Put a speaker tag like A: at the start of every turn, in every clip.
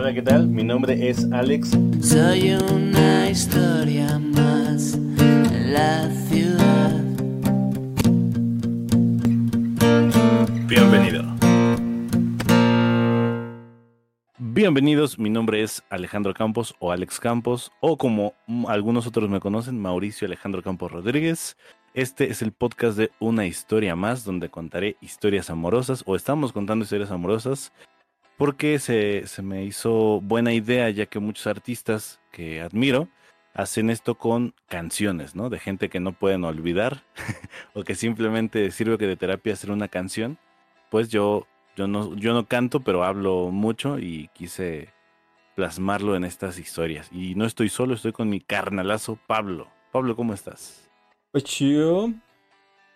A: Hola, ¿qué tal? Mi nombre es Alex.
B: Soy una historia más en la ciudad.
A: Bienvenido. Bienvenidos, mi nombre es Alejandro Campos o Alex Campos o como algunos otros me conocen, Mauricio Alejandro Campos Rodríguez. Este es el podcast de Una historia más donde contaré historias amorosas o estamos contando historias amorosas porque se, se, me hizo buena idea, ya que muchos artistas que admiro hacen esto con canciones, ¿no? De gente que no pueden olvidar o que simplemente sirve que de terapia hacer una canción. Pues yo, yo, no, yo no canto, pero hablo mucho y quise plasmarlo en estas historias. Y no estoy solo, estoy con mi carnalazo Pablo. Pablo, ¿cómo estás?
C: Pues chido.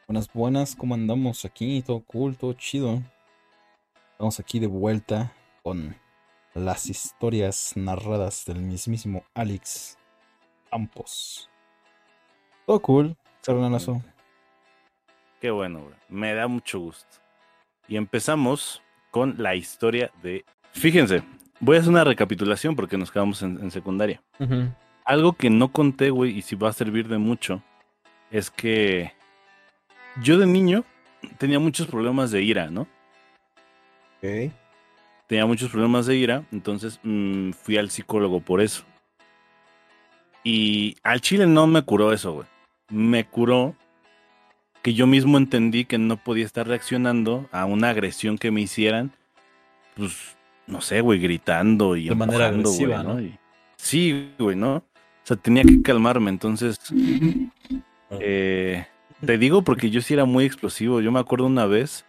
C: Buenas, buenas, ¿cómo andamos aquí? Todo cool, todo chido. Estamos aquí de vuelta con las historias narradas del mismísimo Alex Campos. Todo cool, carnalazo.
A: Qué bueno, güey. Me da mucho gusto. Y empezamos con la historia de. Fíjense, voy a hacer una recapitulación porque nos quedamos en, en secundaria.
C: Uh -huh.
A: Algo que no conté, güey, y si va a servir de mucho, es que yo de niño tenía muchos problemas de ira, ¿no? Tenía muchos problemas de ira, entonces mmm, fui al psicólogo por eso. Y al chile no me curó eso, güey. Me curó que yo mismo entendí que no podía estar reaccionando a una agresión que me hicieran, pues, no sé, güey, gritando y
C: de manera agresiva,
A: güey, ¿no? Y, sí, güey, ¿no? O sea, tenía que calmarme, entonces... Eh, te digo porque yo sí era muy explosivo. Yo me acuerdo una vez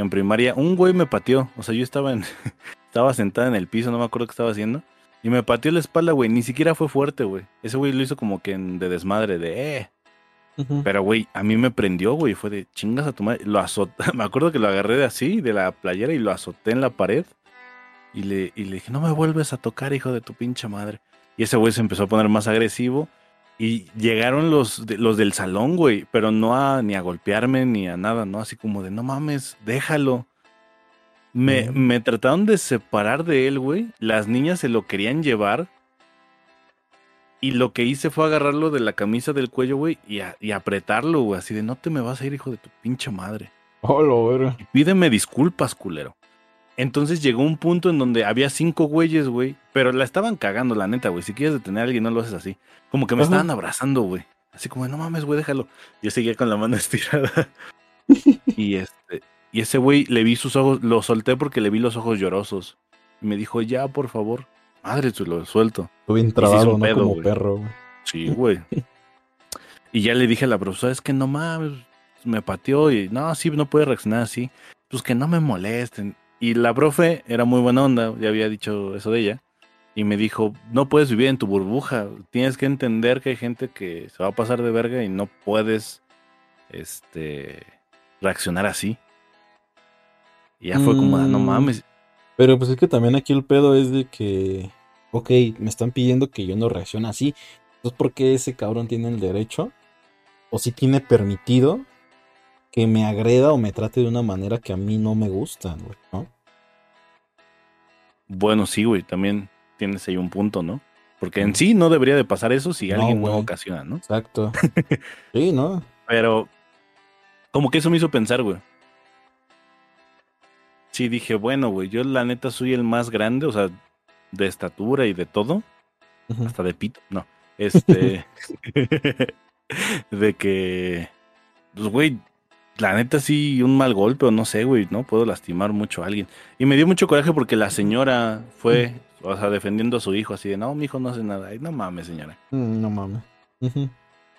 A: en primaria un güey me pateó. O sea, yo estaba en, estaba sentada en el piso, no me acuerdo qué estaba haciendo. Y me pateó la espalda, güey. Ni siquiera fue fuerte, güey. Ese güey lo hizo como que en, de desmadre, de eh. Uh -huh. Pero, güey, a mí me prendió, güey. Fue de chingas a tu madre. Lo azoté. Me acuerdo que lo agarré de así, de la playera, y lo azoté en la pared. Y le, y le dije, no me vuelves a tocar, hijo de tu pinche madre. Y ese güey se empezó a poner más agresivo. Y llegaron los, de, los del salón, güey, pero no a ni a golpearme ni a nada, ¿no? Así como de, no mames, déjalo. Me, mm. me trataron de separar de él, güey. Las niñas se lo querían llevar. Y lo que hice fue agarrarlo de la camisa del cuello, güey, y, a, y apretarlo, güey. Así de, no te me vas a ir, hijo de tu pinche madre.
C: Oh, lo verga.
A: Y pídeme disculpas, culero. Entonces llegó un punto en donde había cinco güeyes, güey. Pero la estaban cagando, la neta, güey. Si quieres detener a alguien, no lo haces así. Como que me Ajá. estaban abrazando, güey. Así como, no mames, güey, déjalo. Yo seguía con la mano estirada. y este, y ese güey le vi sus ojos, lo solté porque le vi los ojos llorosos. Y me dijo, ya, por favor. Madre, tú lo suelto.
C: Bien trabado, no pedo, como perro, güey.
A: Sí, güey. y ya le dije a la profesora, es que no mames, me pateó y no, sí, no puede reaccionar así. Pues que no me molesten. Y la profe era muy buena onda, ya había dicho eso de ella. Y me dijo, no puedes vivir en tu burbuja, tienes que entender que hay gente que se va a pasar de verga y no puedes este, reaccionar así. Y ya fue como, ah, no mames.
C: Pero pues es que también aquí el pedo es de que, ok, me están pidiendo que yo no reaccione así. Entonces, ¿por qué ese cabrón tiene el derecho? O si tiene permitido que me agreda o me trate de una manera que a mí no me gusta, güey, ¿no?
A: Bueno, sí, güey, también tienes ahí un punto, ¿no? Porque en sí no debería de pasar eso si alguien no, no ocasiona, ¿no?
C: Exacto. sí, ¿no?
A: Pero como que eso me hizo pensar, güey. Sí, dije, bueno, güey, yo la neta soy el más grande, o sea, de estatura y de todo. Uh -huh. Hasta de pito, no. Este. de que. Pues, güey, la neta sí, un mal golpe o no sé, güey, ¿no? Puedo lastimar mucho a alguien. Y me dio mucho coraje porque la señora fue, o sea, defendiendo a su hijo, así de, no, mi hijo no hace nada. Ay, no mames, señora.
C: Mm, no mames. Uh -huh.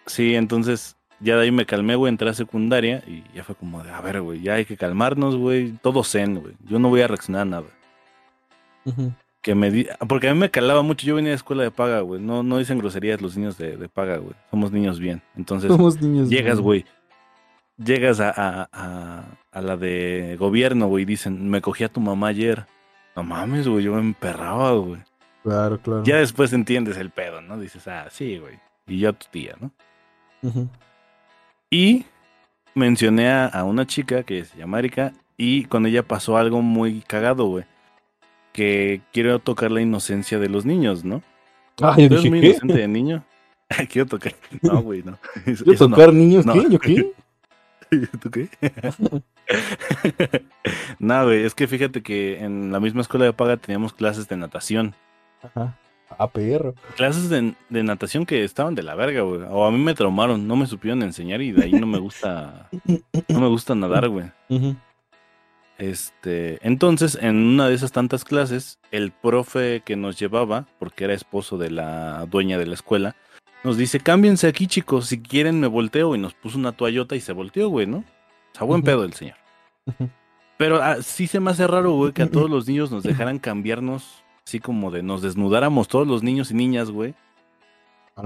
A: Sí, entonces ya de ahí me calmé, güey, entré a secundaria y ya fue como de, a ver, güey, ya hay que calmarnos, güey, todo zen, güey. Yo no voy a reaccionar a nada. Uh -huh. Que me di... Porque a mí me calaba mucho, yo venía de escuela de paga, güey. No, no dicen groserías los niños de, de paga, güey. Somos niños bien. Entonces,
C: Somos niños
A: llegas, güey. Llegas a, a, a, a, la de gobierno, güey, y dicen, me cogí a tu mamá ayer. No mames, güey, yo me emperraba, güey.
C: Claro, claro.
A: Ya después entiendes el pedo, ¿no? Dices, ah, sí, güey. Y yo a tu tía, ¿no?
C: Uh -huh.
A: Y mencioné a, a, una chica que se llama Erika y con ella pasó algo muy cagado, güey. que quiero tocar la inocencia de los niños, ¿no?
C: Ah,
A: ¿Tú
C: yo dije,
A: muy
C: ¿qué?
A: inocente de niño? quiero tocar. No, güey, no.
C: ¿Quiero
A: eso no.
C: tocar niños?
A: No.
C: ¿Qué? ¿Yo qué?
A: ¿Tú qué? no, güey, es que fíjate que en la misma escuela de paga teníamos clases de natación.
C: Ajá. Ah, perro.
A: Clases de, de natación que estaban de la verga, güey. O a mí me traumaron, no me supieron enseñar y de ahí no me gusta, no me gusta nadar, güey. Este, entonces, en una de esas tantas clases, el profe que nos llevaba, porque era esposo de la dueña de la escuela, nos dice, cámbiense aquí, chicos, si quieren me volteo, y nos puso una toallota y se volteó, güey, ¿no? O sea, buen pedo el señor. Pero ah, sí se me hace raro, güey, que a todos los niños nos dejaran cambiarnos, así como de nos desnudáramos todos los niños y niñas, güey,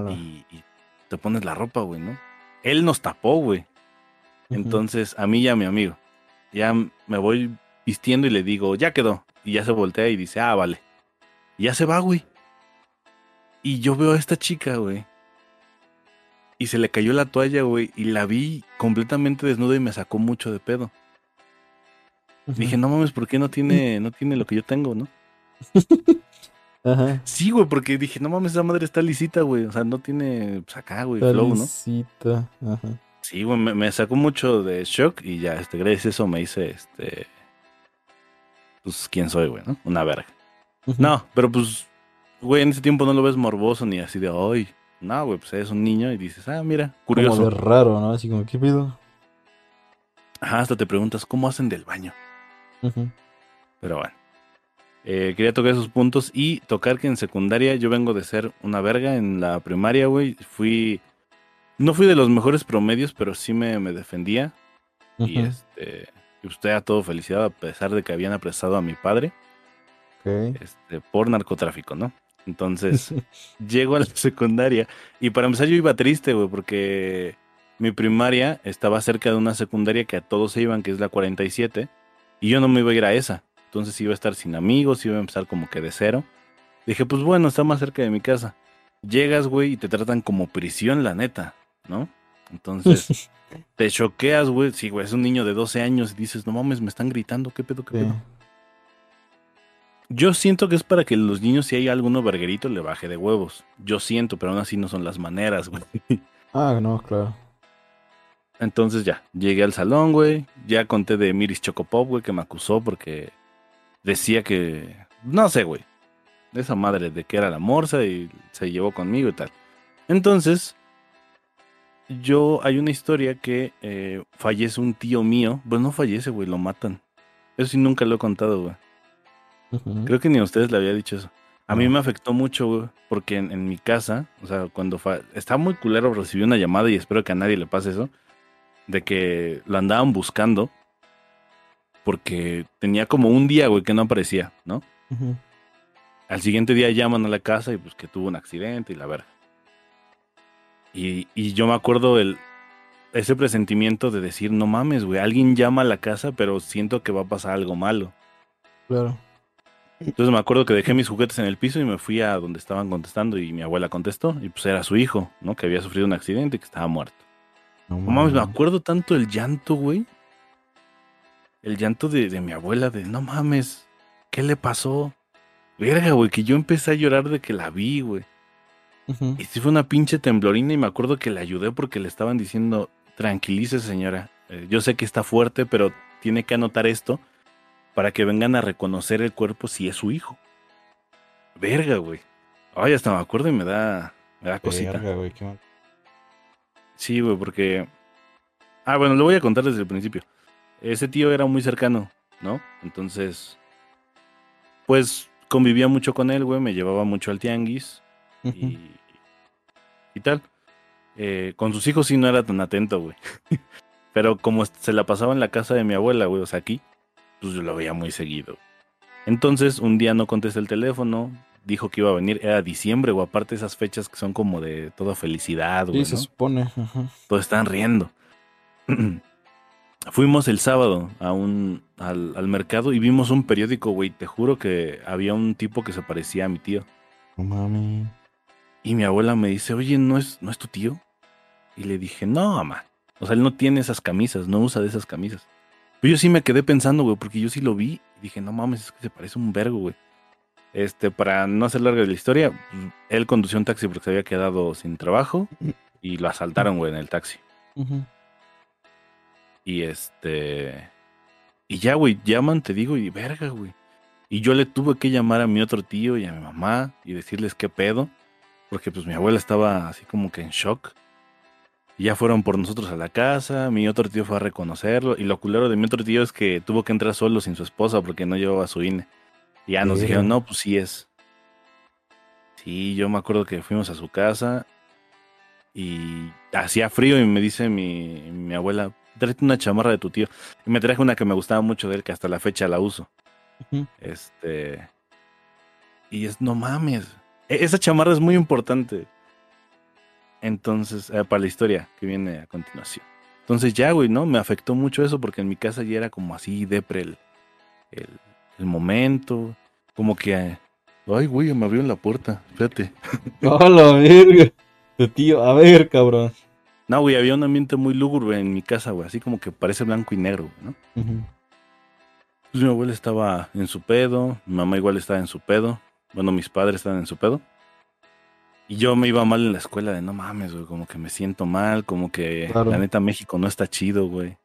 A: y, y te pones la ropa, güey, ¿no? Él nos tapó, güey. Entonces, a mí y a mi amigo. Ya me voy vistiendo y le digo, ya quedó. Y ya se voltea y dice, ah, vale. Y ya se va, güey. Y yo veo a esta chica, güey. Y se le cayó la toalla, güey. Y la vi completamente desnuda y me sacó mucho de pedo. Dije, no mames, ¿por qué no tiene, no tiene lo que yo tengo, no?
C: Ajá.
A: Sí, güey, porque dije, no mames, esa madre está lisita, güey. O sea, no tiene, pues acá, güey, flow, ¿no?
C: Salicita. Ajá.
A: Sí, güey, me, me sacó mucho de shock y ya, este, gracias a eso me hice, este, pues, quién soy, güey, ¿no? Una verga. No, pero pues, güey, en ese tiempo no lo ves morboso ni así de, ay, no, güey, pues eres un niño y dices, ah, mira,
C: Como de
A: curioso.
C: raro, ¿no? Así como, ¿qué pido?
A: Ajá, hasta te preguntas, ¿cómo hacen del baño?
C: Ujú.
A: Pero bueno. Eh, quería tocar esos puntos y tocar que en secundaria yo vengo de ser una verga en la primaria, güey. Fui. No fui de los mejores promedios, pero sí me, me defendía. Y
C: Ujú.
A: este. Y usted a todo felicidad, a pesar de que habían apresado a mi padre
C: Ok.
A: este, por narcotráfico, ¿no? Entonces, llego a la secundaria. Y para empezar, yo iba triste, güey, porque mi primaria estaba cerca de una secundaria que a todos se iban, que es la 47. Y yo no me iba a ir a esa. Entonces iba a estar sin amigos, iba a empezar como que de cero. Dije, pues bueno, está más cerca de mi casa. Llegas, güey, y te tratan como prisión, la neta, ¿no? Entonces, te choqueas, güey. Sí, güey, es un niño de 12 años y dices, no mames, me están gritando, ¿qué pedo, qué
C: Sí.
A: pedo? Yo siento que es para que los niños, si hay alguno verguerito, le baje de huevos. Yo siento, pero aún así no son las maneras, güey.
C: Ah, no, claro.
A: Entonces ya, llegué al salón, güey. Ya conté de Miris Chocopop, güey, que me acusó porque decía que. No sé, güey. De esa madre de que era la morsa y se llevó conmigo y tal. Entonces, yo. Hay una historia que eh, fallece un tío mío. Pues no fallece, güey, lo matan. Eso sí nunca lo he contado, güey. Creo que ni a ustedes le había dicho eso. A mí me afectó mucho, güey, porque en, en mi casa, o sea, cuando fa- está muy culero, recibí una llamada y espero que a nadie le pase eso, de que lo andaban buscando porque tenía como un día, güey, que no aparecía, ¿no? Al siguiente día llaman a la casa y pues que tuvo un accidente y la verga. Y, y yo me acuerdo el, ese presentimiento de decir, no mames, güey, alguien llama a la casa, pero siento que va a pasar algo malo.
C: Claro.
A: Entonces me acuerdo que dejé mis juguetes en el piso y me fui a donde estaban contestando y mi abuela contestó y pues era su hijo, ¿no? Que había sufrido un accidente y que estaba muerto.
C: No
A: No mames, me acuerdo tanto el llanto, güey. El llanto de, de mi abuela de, no mames, ¿qué le pasó? Verga, güey, que yo empecé a llorar de que la vi, güey. Y sí fue una pinche temblorina y me acuerdo que le ayudé porque le estaban diciendo, tranquilice señora, Eh, yo sé que está fuerte, pero tiene que anotar esto para que vengan a reconocer el cuerpo si es su hijo. Verga, güey. Ay, hasta me acuerdo y me da, me da cosita.
C: Verga, güey, qué mal.
A: Sí, güey, porque... Ah, bueno, lo voy a contar desde el principio. Ese tío era muy cercano, ¿no? Entonces, pues convivía mucho con él, güey, me llevaba mucho al tianguis y, y tal. Eh, con sus hijos sí no era tan atento, güey. Pero como se la pasaba en la casa de mi abuela, güey, o sea, aquí, pues yo lo veía muy seguido. Entonces, un día no contesté el teléfono, dijo que iba a venir, era diciembre, o aparte esas fechas que son como de toda felicidad, güey.
C: Sí, se
A: ¿no?
C: supone. Ajá.
A: Todos están riendo. Fuimos el sábado a un, al, al mercado y vimos un periódico, güey. Te juro que había un tipo que se parecía a mi tío.
C: No mami.
A: Y mi abuela me dice, oye, ¿no es, ¿no es tu tío? Y le dije, no, mamá. O sea, él no tiene esas camisas, no usa de esas camisas. Pero yo sí me quedé pensando, güey, porque yo sí lo vi y dije, no mames, es que se parece un vergo, güey. Este, para no hacer larga la historia, pues, él condució un taxi porque se había quedado sin trabajo y lo asaltaron, güey, en el taxi. Y este. Y ya, güey, llaman, te digo, y verga, güey. Y yo le tuve que llamar a mi otro tío y a mi mamá y decirles qué pedo. Porque pues mi abuela estaba así como que en shock. Y ya fueron por nosotros a la casa. Mi otro tío fue a reconocerlo. Y lo culero de mi otro tío es que tuvo que entrar solo sin su esposa porque no llevaba su INE. Y ya nos dijeron, no, pues sí es. Sí, yo me acuerdo que fuimos a su casa. Y hacía frío y me dice mi, mi abuela, tráete una chamarra de tu tío. Y me traje una que me gustaba mucho de él, que hasta la fecha la uso. Este. Y es, no mames. E- Esa chamarra es muy importante. Entonces, eh, para la historia que viene a continuación. Entonces, ya, güey, ¿no? Me afectó mucho eso porque en mi casa ya era como así depre el, el, el momento. Como que. eh, Ay, güey, me abrió la puerta. Fíjate.
C: ¡A la verga! Tu tío, a ver, cabrón.
A: No, güey, había un ambiente muy lúgubre en mi casa, güey. Así como que parece blanco y negro, güey, ¿no? Pues mi abuela estaba en su pedo, mi mamá igual estaba en su pedo, bueno, mis padres estaban en su pedo. Y yo me iba mal en la escuela de no mames, güey, como que me siento mal, como que
C: Claro.
A: la neta México no está chido, güey.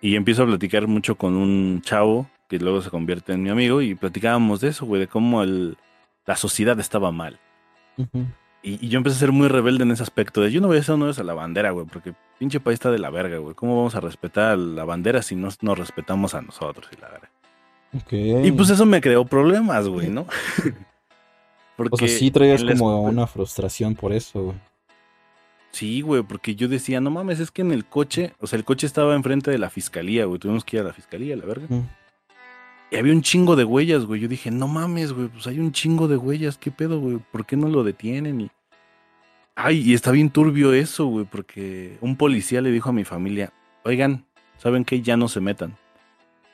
A: Y empiezo a platicar mucho con un chavo que luego se convierte en mi amigo y platicábamos de eso, güey, de cómo el, la sociedad estaba mal. Y, y yo empecé a ser muy rebelde en ese aspecto. De yo no voy a hacer honores a la bandera, güey, porque pinche país está de la verga, güey. ¿Cómo vamos a respetar a la bandera si no nos respetamos a nosotros y la verga?
C: Ok.
A: Y pues eso me creó problemas, güey, ¿no? porque
C: o sea, sí traías como una frustración por eso, güey.
A: Sí, güey, porque yo decía, no mames, es que en el coche, o sea, el coche estaba enfrente de la fiscalía, güey. Tuvimos que ir a la fiscalía, la verga. Y había un chingo de huellas, güey. Yo dije, no mames, güey, pues hay un chingo de huellas. ¿Qué pedo, güey? ¿Por qué no lo detienen? Y... Ay, y está bien turbio eso, güey, porque un policía le dijo a mi familia, oigan, ¿saben qué? Ya no se metan.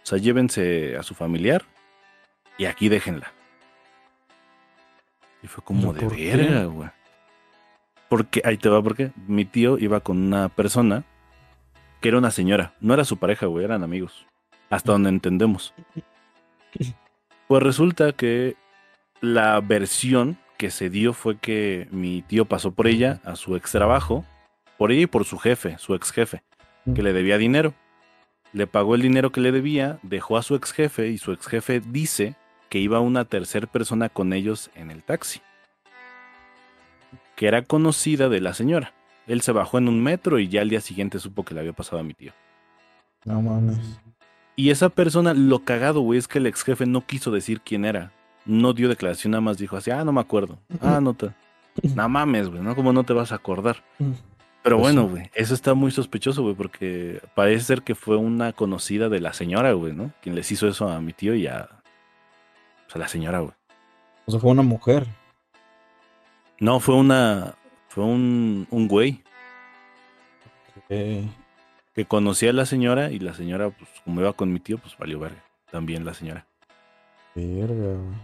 A: O sea, llévense a su familiar y aquí déjenla. Y fue como
C: ¿Pero
A: de
C: por
A: verga, güey. Porque, ahí te va, porque mi tío iba con una persona que era una señora. No era su pareja, güey, eran amigos. Hasta donde entendemos. Pues resulta que la versión que se dio fue que mi tío pasó por ella a su ex trabajo, por ella y por su jefe, su ex jefe, que le debía dinero. Le pagó el dinero que le debía, dejó a su ex jefe y su ex jefe dice que iba una tercera persona con ellos en el taxi, que era conocida de la señora. Él se bajó en un metro y ya al día siguiente supo que le había pasado a mi tío.
C: No mames.
A: Y esa persona, lo cagado, güey, es que el ex jefe no quiso decir quién era. No dio declaración, nada más dijo así, ah, no me acuerdo. Ah, no te... No mames, güey, ¿no? ¿Cómo no te vas a acordar? Pero
C: Pues
A: bueno, güey, eso está muy sospechoso, güey, porque parece ser que fue una conocida de la señora, güey, ¿no? Quien les hizo eso a mi tío y a, pues, a la señora, güey.
C: O sea, fue una mujer.
A: No, fue una, fue un, un güey
C: Eh,
A: que conocía a la señora y la señora, pues como iba con mi tío, pues valió verga. También la señora.
C: verga, güey.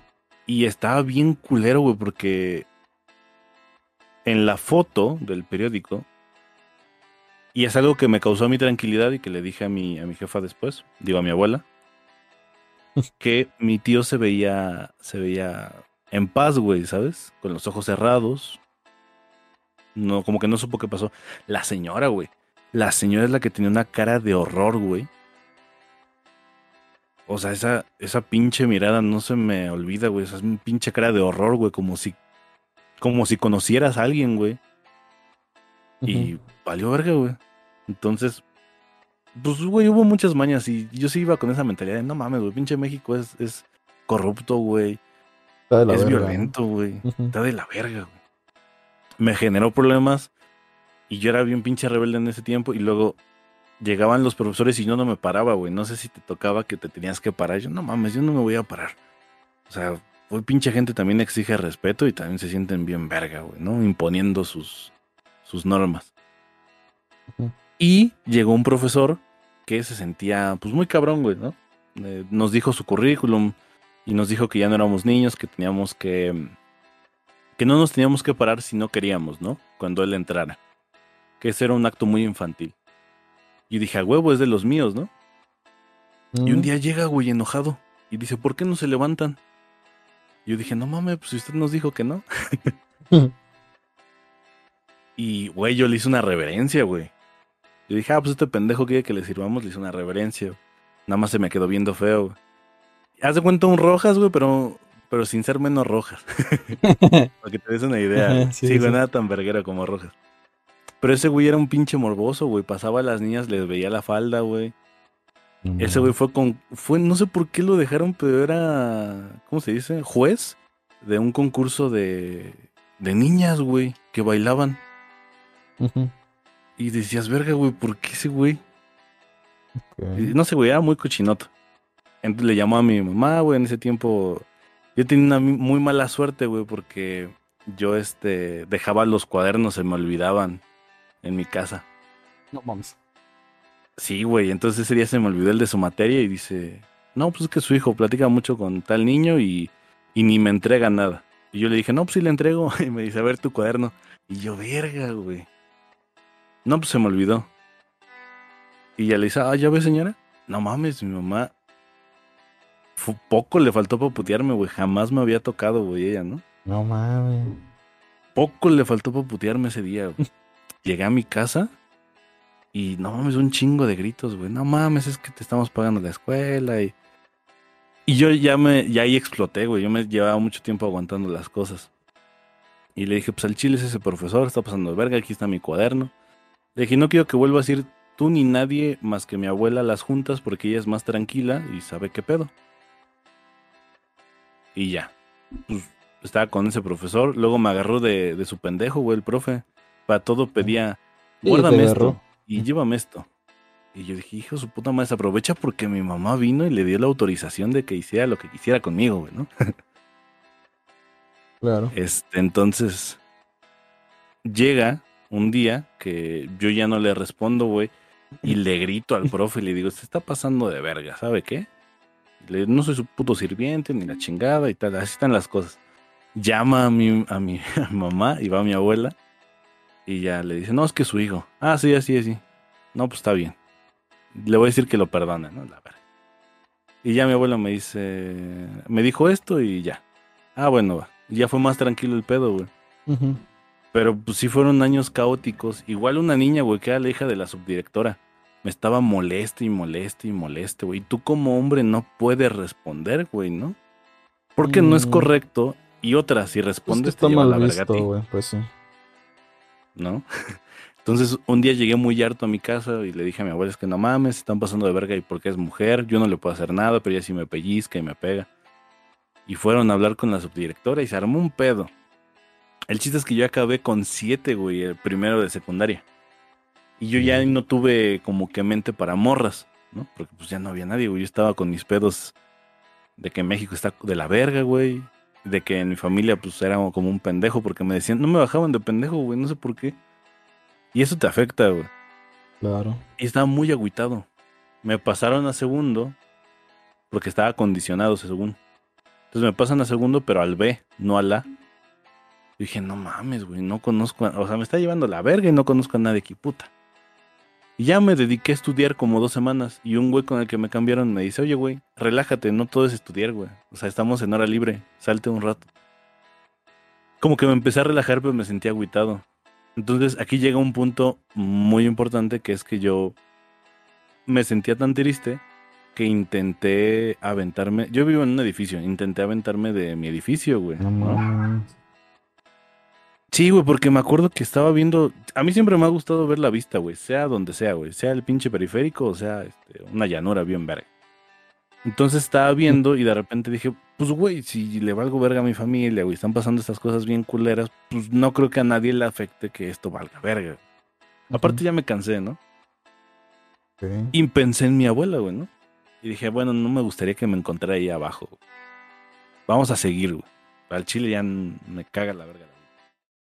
A: Y estaba bien culero, güey, porque en la foto del periódico, y es algo que me causó mi tranquilidad y que le dije a mi, a mi jefa después, digo a mi abuela, que mi tío se veía, se veía en paz, güey, ¿sabes? Con los ojos cerrados. No, como que no supo qué pasó. La señora, güey. La señora es la que tenía una cara de horror, güey. O sea, esa, esa pinche mirada no se me olvida, güey. Esa es una pinche cara de horror, güey. Como si, como si conocieras a alguien, güey. Y valió verga, güey. Entonces, pues, güey, hubo muchas mañas y yo sí iba con esa mentalidad de, no mames, güey, pinche México es, es corrupto, güey.
C: Está de la
A: Es
C: verga,
A: violento, güey. Está de la verga, güey. Me generó problemas y yo era bien pinche rebelde en ese tiempo y luego llegaban los profesores y yo no me paraba, güey. No sé si te tocaba que te tenías que parar. Yo, no mames, yo no me voy a parar. O sea, hoy pinche gente también exige respeto y también se sienten bien verga, güey, ¿no? Imponiendo sus, sus normas.
C: Ujú.
A: Y llegó un profesor que se sentía, pues, muy cabrón, güey, ¿no? Eh, nos dijo su currículum y nos dijo que ya no éramos niños, que teníamos que... que no nos teníamos que parar si no queríamos, ¿no? Cuando él entrara. Que ese era un acto muy infantil. Y dije, a huevo, es de los míos, ¿no? Y un
C: Ujú.
A: día llega, güey, enojado. Y dice, ¿por qué no se levantan? Yo dije, no mames, pues usted nos dijo que no. y, güey, yo le hice una reverencia, güey. Yo dije, ah, pues este pendejo quiere que le sirvamos, le hice una reverencia. Nada más se me quedó viendo feo, güey. Haz de cuenta un rojas, güey, pero, pero sin ser menos rojas. Para que te des una idea.
C: Sí,
A: Sí, güey,
C: sí.
A: nada tan verguero como rojas. Pero ese güey era un pinche morboso, güey. Pasaba a las niñas, les veía la falda, güey. Ese güey fue con. Fue, no sé por qué lo dejaron, pero era. ¿Cómo se dice? Juez de un concurso de. de niñas, güey, que bailaban.
C: Ujú.
A: Y decías, verga, güey, ¿por qué ese güey? No sé, güey, era muy cochinoto. Entonces le llamó a mi mamá, güey, en ese tiempo. Yo tenía una muy mala suerte, güey, porque yo este dejaba los cuadernos, se me olvidaban en mi casa.
C: No mames.
A: Sí, güey, entonces ese día se me olvidó el de su materia y dice, no, pues es que su hijo platica mucho con tal niño y, y ni me entrega nada. Y yo le dije, no, pues sí le entrego. Y me dice, a ver tu cuaderno. Y yo, verga, güey. No, pues se me olvidó. Y ya le dice, ah, ya ve, señora. No mames, mi mamá. Fu- poco le faltó para putearme, güey. Jamás me había tocado, güey, ella, ¿no?
C: No mames.
A: Poco le faltó para putearme ese día, güey. Llegué a mi casa y no mames, un chingo de gritos, güey. No mames, es que te estamos pagando la escuela y. Y yo ya me, ya ahí exploté, güey. Yo me llevaba mucho tiempo aguantando las cosas. Y le dije, pues al chile es ese profesor, está pasando de verga, aquí está mi cuaderno. Le dije, no quiero que vuelvas a ir tú ni nadie más que mi abuela a las juntas porque ella es más tranquila y sabe qué pedo. Y ya. Pues estaba con ese profesor. Luego me agarró de, de su pendejo, güey, el profe. Para todo pedía, guárdame esto y llévame esto. Y yo dije, hijo de su puta madre, se aprovecha porque mi mamá vino y le dio la autorización de que hiciera lo que quisiera conmigo, güey, ¿no?
C: Claro.
A: Este, entonces, llega un día que yo ya no le respondo, güey, y le grito al profe y le digo, se está pasando de verga, ¿sabe qué? Le no soy su puto sirviente, ni la chingada y tal, así están las cosas. Llama a mi, a mi, mamá y va a mi abuela y ya le dice, no, es que su hijo. Ah, sí, así, así. No, pues está bien. Le voy a decir que lo perdone, ¿no? La verga. Y ya mi abuela me dice, me dijo esto y ya. Ah, bueno, va. Ya fue más tranquilo el pedo, güey. Pero pues sí fueron años caóticos. Igual una niña, güey, que era la hija de la subdirectora. Me estaba moleste y moleste y moleste, güey. Y tú como hombre no puedes responder, güey, ¿no? Porque no es
C: Mm.
A: correcto. Y otra, si
C: Pues
A: respondes,
C: está
A: te lleva
C: mal
A: la verga a
C: visto,
A: ti,
C: güey. Pues sí.
A: ¿no? Entonces un día llegué muy harto a mi casa y le dije a mi abuela, es que no mames, están pasando de verga y porque es mujer, yo no le puedo hacer nada, pero ella sí me pellizca y me pega. Y fueron a hablar con la subdirectora y se armó un pedo. El chiste es que yo acabé con siete, güey, el primero de secundaria. Y yo ya no tuve como que mente para morras, ¿no? Porque pues ya no había nadie, güey. Yo estaba con mis pedos de que México está de la verga, güey. De que en mi familia pues era como un pendejo porque me decían, no me bajaban de pendejo, güey, no sé por qué. Y eso te afecta, güey.
C: Claro.
A: Y estaba muy agüitado. Me pasaron a segundo porque estaba condicionado según. Entonces me pasan a segundo, pero al B, no al A. Yo dije, no mames, güey, no conozco, a- o sea, me está llevando la verga y no conozco a nadie aquí, puta. Y ya me dediqué a estudiar como dos semanas y un güey con el que me cambiaron me dice, oye, güey, relájate, no todo es estudiar, güey. O sea, estamos en hora libre, salte un rato. Como que me empecé a relajar, pero me sentía agüitado. Entonces aquí llega un punto muy importante que es que yo me sentía tan triste que intenté aventarme. Yo vivo en un edificio, intenté aventarme de mi edificio, güey.
C: No
A: ¿no? Sí, güey, porque me acuerdo que estaba viendo. A mí siempre me ha gustado ver la vista, güey, sea donde sea, güey, sea el pinche periférico o sea este, una llanura bien verga. Entonces estaba viendo y de repente dije, pues güey, si le valgo verga a mi familia, güey, están pasando estas cosas bien culeras, pues no creo que a nadie le afecte que esto valga verga. Aparte ya me cansé, ¿no?
C: Ok.
A: Y pensé en mi abuela, güey, ¿no? Y dije, bueno, no me gustaría que me encontrara ahí abajo. güey. Vamos a seguir, güey. Al chile ya me caga la verga.